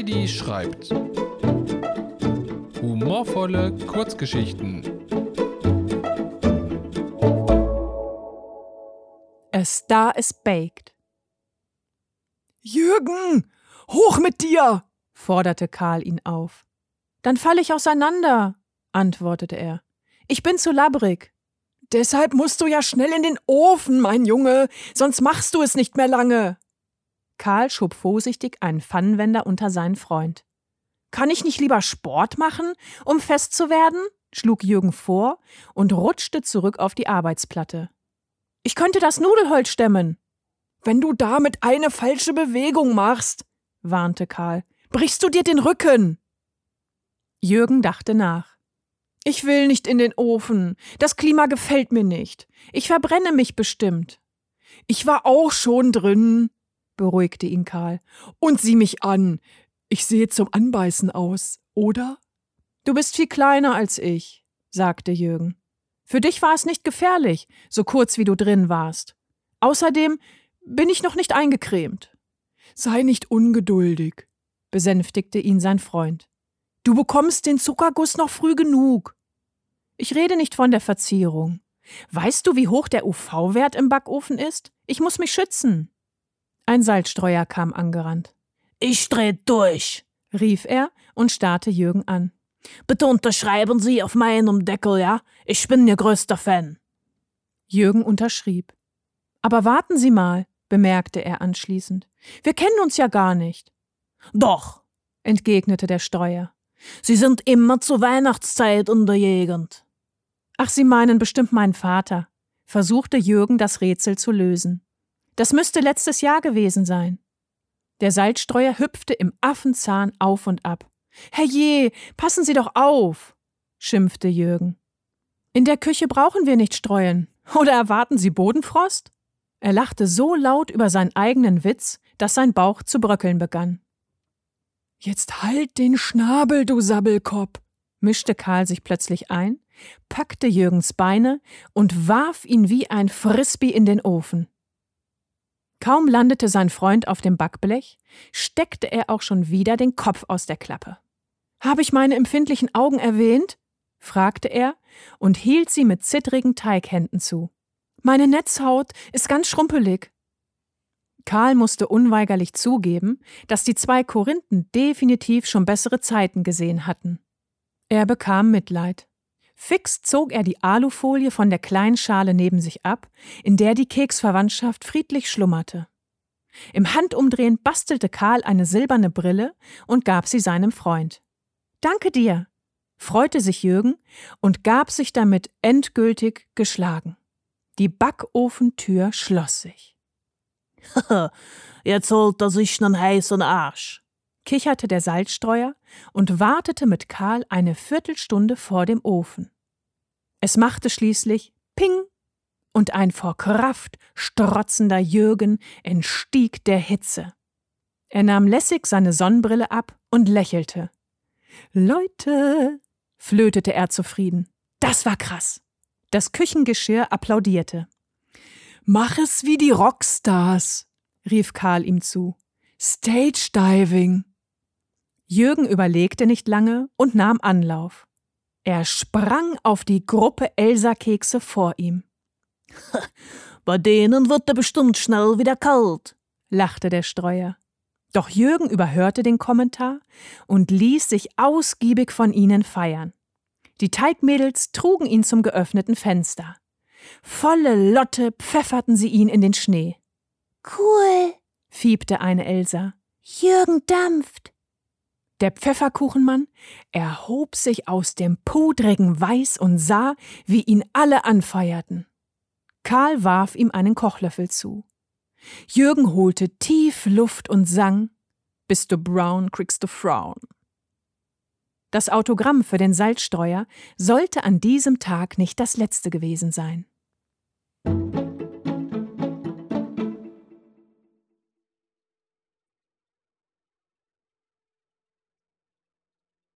Heidi schreibt. Humorvolle Kurzgeschichten. A Star is Baked. Jürgen, hoch mit dir! forderte Karl ihn auf. Dann falle ich auseinander, antwortete er. Ich bin zu labbrig. Deshalb musst du ja schnell in den Ofen, mein Junge, sonst machst du es nicht mehr lange. Karl schob vorsichtig einen Pfannenwender unter seinen Freund. Kann ich nicht lieber Sport machen, um fest zu werden? schlug Jürgen vor und rutschte zurück auf die Arbeitsplatte. Ich könnte das Nudelholz stemmen. Wenn du damit eine falsche Bewegung machst, warnte Karl, brichst du dir den Rücken. Jürgen dachte nach. Ich will nicht in den Ofen. Das Klima gefällt mir nicht. Ich verbrenne mich bestimmt. Ich war auch schon drin, beruhigte ihn Karl. Und sieh mich an. Ich sehe zum Anbeißen aus, oder? Du bist viel kleiner als ich, sagte Jürgen. Für dich war es nicht gefährlich, so kurz wie du drin warst. Außerdem bin ich noch nicht eingecremt. Sei nicht ungeduldig, besänftigte ihn sein Freund. Du bekommst den Zuckerguss noch früh genug. Ich rede nicht von der Verzierung. Weißt du, wie hoch der UV-Wert im Backofen ist? Ich muss mich schützen. Ein Salzstreuer kam angerannt. Ich dreh durch, rief er und starrte Jürgen an. Bitte unterschreiben Sie auf meinem Deckel, ja? Ich bin Ihr größter Fan. Jürgen unterschrieb. Aber warten Sie mal, bemerkte er anschließend. Wir kennen uns ja gar nicht. Doch, entgegnete der Steuer. Sie sind immer zur Weihnachtszeit in der Gegend. Ach, Sie meinen bestimmt meinen Vater, versuchte Jürgen das Rätsel zu lösen. Das müsste letztes Jahr gewesen sein. Der Salzstreuer hüpfte im Affenzahn auf und ab. Herrje, passen Sie doch auf, schimpfte Jürgen. In der Küche brauchen wir nicht streuen. Oder erwarten Sie Bodenfrost? Er lachte so laut über seinen eigenen Witz, dass sein Bauch zu bröckeln begann. Jetzt halt den Schnabel, du Sabbelkopf, mischte Karl sich plötzlich ein, packte Jürgens Beine und warf ihn wie ein Frisbee in den Ofen. Kaum landete sein Freund auf dem Backblech, steckte er auch schon wieder den Kopf aus der Klappe. Habe ich meine empfindlichen Augen erwähnt? fragte er und hielt sie mit zittrigen Teighänden zu. Meine Netzhaut ist ganz schrumpelig. Karl musste unweigerlich zugeben, dass die zwei Korinthen definitiv schon bessere Zeiten gesehen hatten. Er bekam Mitleid. Fix zog er die Alufolie von der kleinen Schale neben sich ab, in der die Keksverwandtschaft friedlich schlummerte. Im Handumdrehen bastelte Karl eine silberne Brille und gab sie seinem Freund. Danke dir, freute sich Jürgen und gab sich damit endgültig geschlagen. Die Backofentür schloss sich. Jetzt holt er sich nen heißen Arsch, kicherte der Salzstreuer und wartete mit Karl eine Viertelstunde vor dem Ofen. Es machte schließlich Ping und ein vor Kraft strotzender Jürgen entstieg der Hitze. Er nahm lässig seine Sonnenbrille ab und lächelte. Leute, flötete er zufrieden. Das war krass. Das Küchengeschirr applaudierte. Mach es wie die Rockstars, rief Karl ihm zu. Stage Diving. Jürgen überlegte nicht lange und nahm Anlauf. Er sprang auf die Gruppe Elsa-Kekse vor ihm. Bei denen wird er bestimmt schnell wieder kalt, lachte der Streuer. Doch Jürgen überhörte den Kommentar und ließ sich ausgiebig von ihnen feiern. Die Teigmädels trugen ihn zum geöffneten Fenster. Volle Lotte pfefferten sie ihn in den Schnee. Cool, fiebte eine Elsa. Jürgen dampft. Der Pfefferkuchenmann erhob sich aus dem pudrigen Weiß und sah, wie ihn alle anfeierten. Karl warf ihm einen Kochlöffel zu. Jürgen holte tief Luft und sang Bist du brown, kriegst du Frauen. Das Autogramm für den Salzstreuer sollte an diesem Tag nicht das letzte gewesen sein.